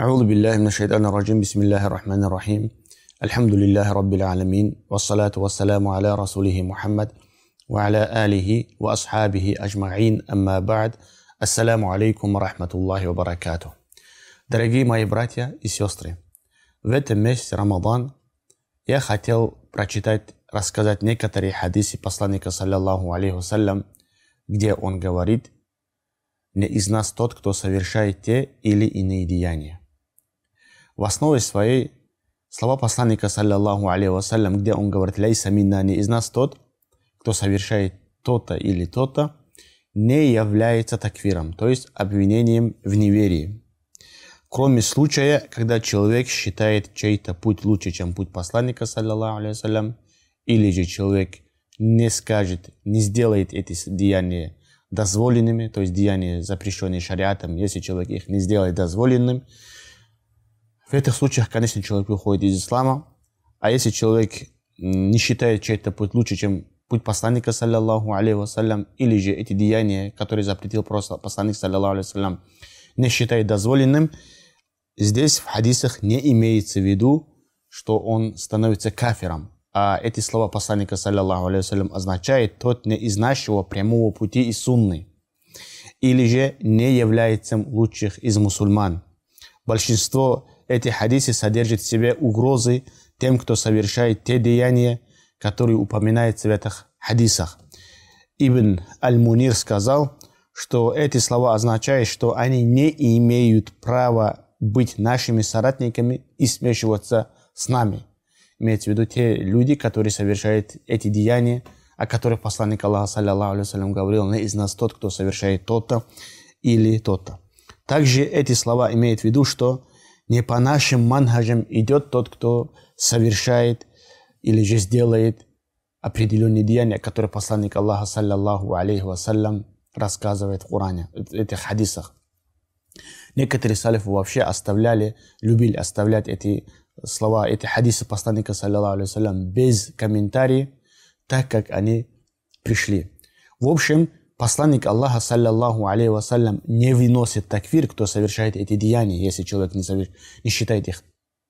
أعوذ بالله من الشيطان الرجيم بسم الله الرحمن الرحيم الحمد لله رب العالمين والصلاة والسلام على رسوله محمد وعلى آله وأصحابه أجمعين أما بعد Ассаляму алейкум рахматуллахи ва баракату. Дорогие мои братья и сестры, в этом месяце Рамадан я хотел прочитать, рассказать некоторые хадисы посланника, саллиллаху алейхи вассалям, где он говорит, не из нас тот, кто совершает те или иные деяния. В основе своей слова посланника, саллиллаху алейхи вассалям, где он говорит, лейса минна, не из нас тот, кто совершает то-то или то-то, не является таквиром, то есть обвинением в неверии. Кроме случая, когда человек считает чей-то путь лучше, чем путь посланника, саллиллаху алейhi или же человек не скажет, не сделает эти деяния дозволенными, то есть деяния, запрещенные шариатом, если человек их не сделает дозволенным, в этих случаях, конечно, человек выходит из ислама, а если человек не считает чей-то путь лучше, чем путь посланника, саллиллаху алейhi вассалям, или же эти деяния, которые запретил просто посланник, саллиллаху алейhi вассалям, не считает дозволенным, здесь в хадисах не имеется в виду, что он становится кафиром. А эти слова посланника, саллиллаху алейhi вассалям, означает тот не из нашего прямого пути и сунны, или же не является лучших из мусульман. Большинство этих хадисов содержит в себе угрозы тем, кто совершает те деяния, который упоминается в этих хадисах. Ибн Аль-Мунир сказал, что эти слова означают, что они не имеют права быть нашими соратниками и смешиваться с нами. Имеется в виду те люди, которые совершают эти деяния, о которых посланник Аллаха, саллиллаху алейhi говорил, не из нас тот, кто совершает то-то или то-то. Также эти слова имеют в виду, что не по нашим манхажам идет тот, кто совершает или же сделает определенные деяния, которые посланник Аллаха, саллаллаху алейхи вассалям, рассказывает в Коране, в этих хадисах. Некоторые салифы вообще оставляли, любили оставлять эти слова, эти хадисы посланника, саллаллаху алейхи вассалям, без комментариев, так как они пришли. В общем, посланник Аллаха, саллаллаху алейхи вассалям, не выносит такфир, кто совершает эти деяния, если человек не, соверш... не считает их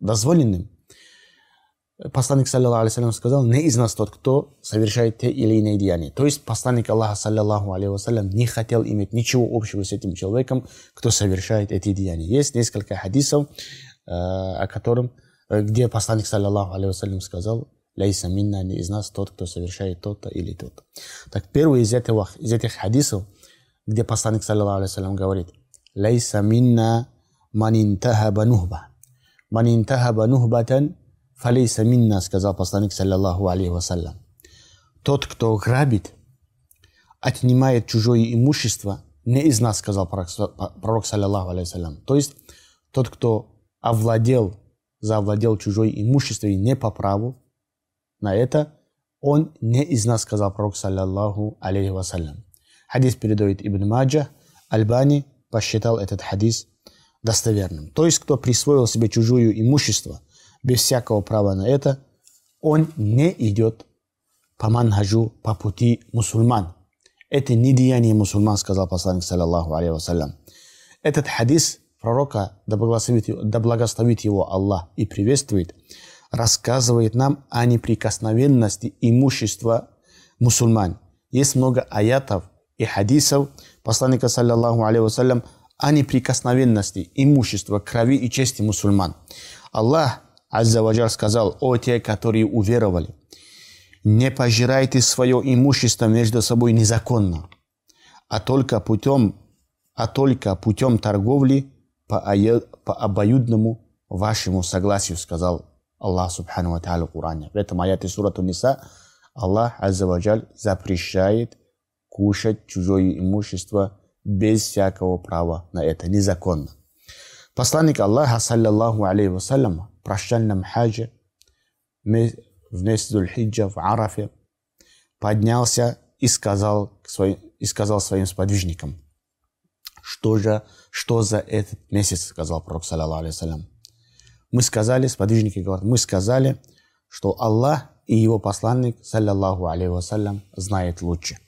дозволенным. Посланник, саллиллаху алейhi сказал, не из нас тот, кто совершает те или иные деяния. То есть посланник Аллаха, саллиллаху алейhi не хотел иметь ничего общего с этим человеком, кто совершает эти деяния. Есть несколько хадисов, э, о котором, э, где посланник, саллиллаху алейhi сказал, Лейса минна не из нас тот, кто совершает то-то или то-то. Так первый из, этого, из этих хадисов, где посланник, саллиллаху алейhi говорит, Лейса минна манинтахаба нухба. Манинтахаба нухбатан Фалейса минна, сказал посланник, саллиллаху алейхи. Тот, кто грабит, отнимает чужое имущество, не из нас, сказал пророк, саллиллаху алейхи. То есть тот, кто овладел, завладел чужое имущество и не по праву на это, он не из нас, сказал пророк, саллиллаху алейхи вассалям. Хадис передает Ибн Маджа, Альбани посчитал этот хадис достоверным. То есть, кто присвоил себе чужое имущество – без всякого права на это, он не идет по манхаджу, по пути мусульман. Это не деяние мусульман, сказал посланник, саллаллаху алейhi вассалям. Этот хадис пророка, да благословит, да благословит его Аллах и приветствует, рассказывает нам о неприкосновенности имущества мусульман. Есть много аятов и хадисов посланника, саллаллаху алейhi вассалям, о неприкосновенности имущества, крови и чести мусульман. Аллах Аззаваджар сказал, о те, которые уверовали, не пожирайте свое имущество между собой незаконно, а только путем, а только путем торговли по, по обоюдному вашему согласию, сказал Аллах Субхану Ва Та'аля в Коране. В этом аяте Сурату Ниса Аллах Аззаваджаль запрещает кушать чужое имущество без всякого права на это, незаконно. Посланник Аллаха, саллиллаху алейхи вассалям, прощальном хаджи в месяц Дульхиджа в Арафе поднялся и сказал, своим, и сказал своим сподвижникам, что же, что за этот месяц, сказал пророк, саллиллаху алейhi Мы сказали, сподвижники говорят, мы сказали, что Аллах и его посланник, саллиллаху алейhi вассалям, знает лучше.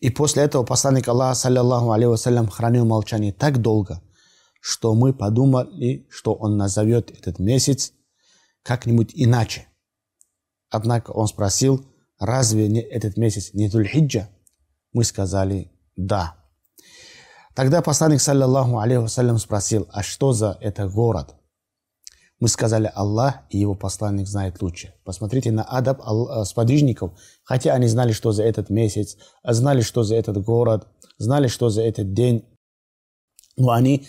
И после этого посланник Аллаха, саллиллаху алейhi вассалям, хранил молчание так долго, что мы подумали, что он назовет этот месяц как-нибудь иначе. Однако он спросил, разве не этот месяц не Тульхиджа? Мы сказали, да. Тогда посланник, саллиллаху алейхи спросил, а что за это город? Мы сказали, Аллах и его посланник знает лучше. Посмотрите на адаб э, сподвижников, хотя они знали, что за этот месяц, знали, что за этот город, знали, что за этот день. Но они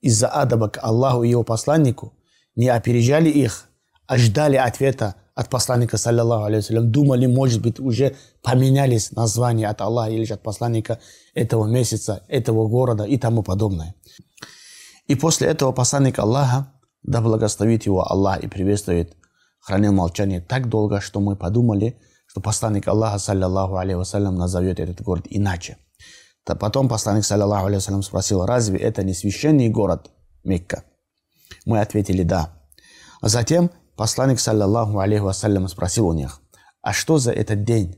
из-за адаба к Аллаху и его посланнику не опережали их, а ждали ответа от посланника, саллиллаху алейhi думали, может быть, уже поменялись названия от Аллаха или же от посланника этого месяца, этого города и тому подобное. И после этого посланник Аллаха да благословит его Аллах и приветствует, хранил молчание так долго, что мы подумали, что посланник Аллаха, саллиллаху алейhi вассалям, назовет этот город иначе. То потом посланник, саллиллаху алейhi вассалям, спросил, разве это не священный город Мекка? Мы ответили «да». А затем посланник, саллиллаху алейhi вассалям, спросил у них, а что за этот день?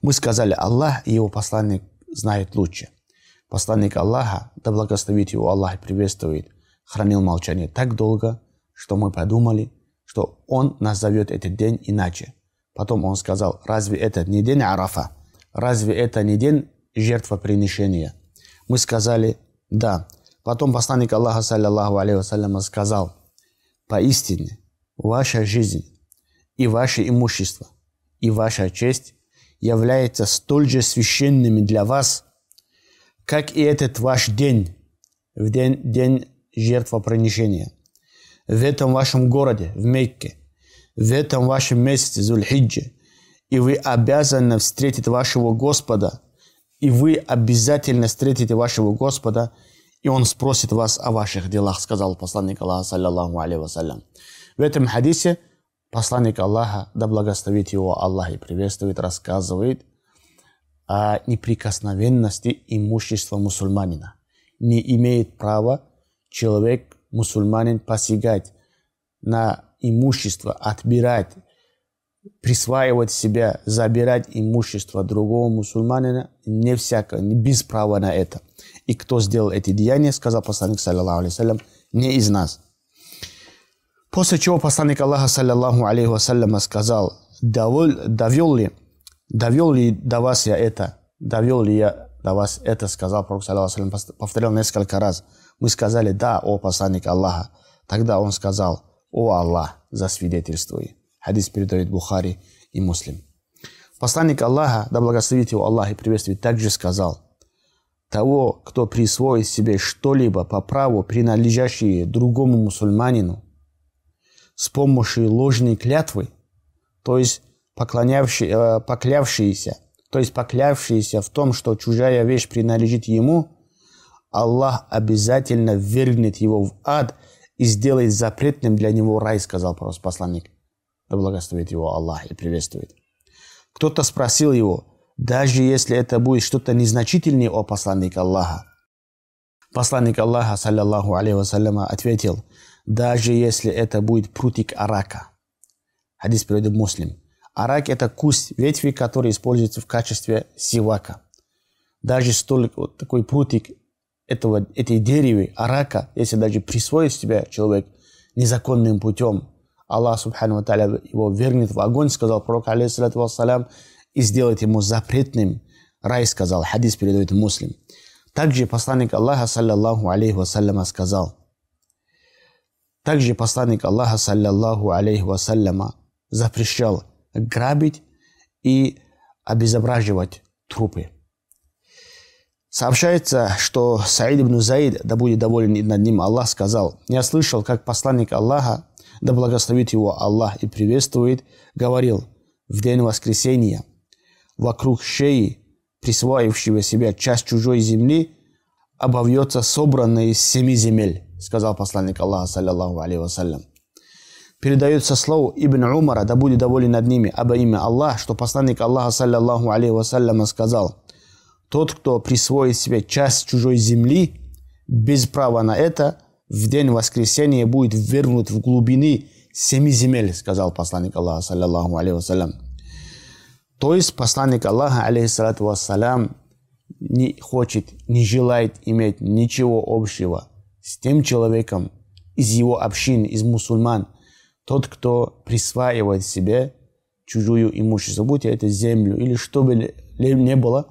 Мы сказали, Аллах и его посланник знают лучше. Посланник Аллаха, да благословит его Аллах и приветствует, хранил молчание так долго, что мы подумали, что он назовет этот день иначе. Потом он сказал, разве это не день Арафа? Разве это не день жертвоприношения? Мы сказали, да. Потом посланник Аллаха, саллиллаху алейhi вассалям, сказал, поистине, ваша жизнь и ваше имущество и ваша честь являются столь же священными для вас, как и этот ваш день, в день, день жертвоприношения. В этом вашем городе, в Мекке, в этом вашем месяце, Зульхиджи, и вы обязаны встретить вашего Господа, и вы обязательно встретите вашего Господа, и Он спросит вас о ваших делах, сказал посланник Аллаха, саллиллаху алейhi вассалям. В этом хадисе посланник Аллаха, да благословит его Аллах и приветствует, рассказывает о неприкосновенности имущества мусульманина. Не имеет права человек, мусульманин, посягать на имущество, отбирать, присваивать себя, забирать имущество другого мусульманина, не всяко, не без права на это. И кто сделал эти деяния, сказал посланник, саллиллаху алейhi не из нас. После чего посланник Аллаха, саллиллаху алейхи вассаляма, сказал, довел, довел ли, довел ли до вас я это, довел ли я до вас это, сказал Пророк, саллиллаху повторял несколько раз. Мы сказали, да, о посланник Аллаха. Тогда он сказал, о Аллах, засвидетельствуй. Хадис передает Бухари и Муслим. Посланник Аллаха, да благословит его Аллах и приветствует, также сказал, того, кто присвоит себе что-либо по праву, принадлежащее другому мусульманину, с помощью ложной клятвы, то есть поклонявший, э, поклявшиеся, то есть поклявшиеся в том, что чужая вещь принадлежит ему, Аллах обязательно вернет его в ад и сделает запретным для него рай, сказал посланник. Да благословит его Аллах и приветствует. Кто-то спросил его, даже если это будет что-то незначительное о посланнике Аллаха. Посланник Аллаха, саллиллаху алейхи вассаляма, ответил, даже если это будет прутик арака. Хадис переводит муслим. Арак – это куст ветви, который используется в качестве сивака. Даже столь вот такой прутик этого, этой деревы, арака, если даже присвоит себя человек незаконным путем, Аллах Субхану Та'аля его вернет в огонь, сказал пророк, алейхиссалату вассалям, и сделает ему запретным. Рай сказал, хадис передает муслим. Также посланник Аллаха, саллаллаху алейхи вассаляма, сказал, также посланник Аллаха, саллаллаху алейхи вассаляма, запрещал грабить и обезображивать трупы. Сообщается, что Саид ибн Заид, да будет доволен над ним Аллах, сказал, «Я слышал, как посланник Аллаха, да благословит его Аллах и приветствует, говорил, в день воскресения вокруг шеи, присвоившего себя часть чужой земли, обовьется собранная из семи земель», сказал посланник Аллаха, саллиллаху алейhi вассалям. Передается слово Ибн Умара, да будет доволен над ними, об имя Аллах, что посланник Аллаха, саллиллаху алейhi вассалям, сказал – тот, кто присвоит себе часть чужой земли, без права на это, в день воскресения будет вернут в глубины семи земель, сказал посланник Аллаха, саллиллаху алейhi вассалям. То есть посланник Аллаха, алейхиссалату вассалям, не хочет, не желает иметь ничего общего с тем человеком из его общин, из мусульман, тот, кто присваивает себе чужую имущество, будь это землю или что бы ни было,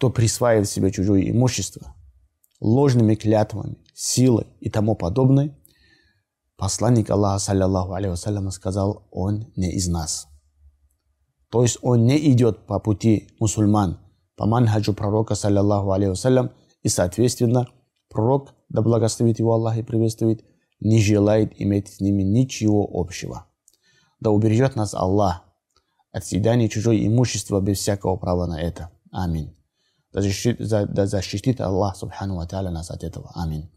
кто присваивает себе чужое имущество ложными клятвами, силой и тому подобное, посланник Аллаха, саллиллаху алейhi сказал, он не из нас. То есть он не идет по пути мусульман, по манхаджу пророка, саллиллаху алейhi и, соответственно, пророк, да благословит его Аллах и приветствует, не желает иметь с ними ничего общего. Да убережет нас Аллах от съедания чужое имущества без всякого права на это. Аминь. Да защитит, да защитит Аллах Субхану Ва Та'аля нас от этого. Аминь.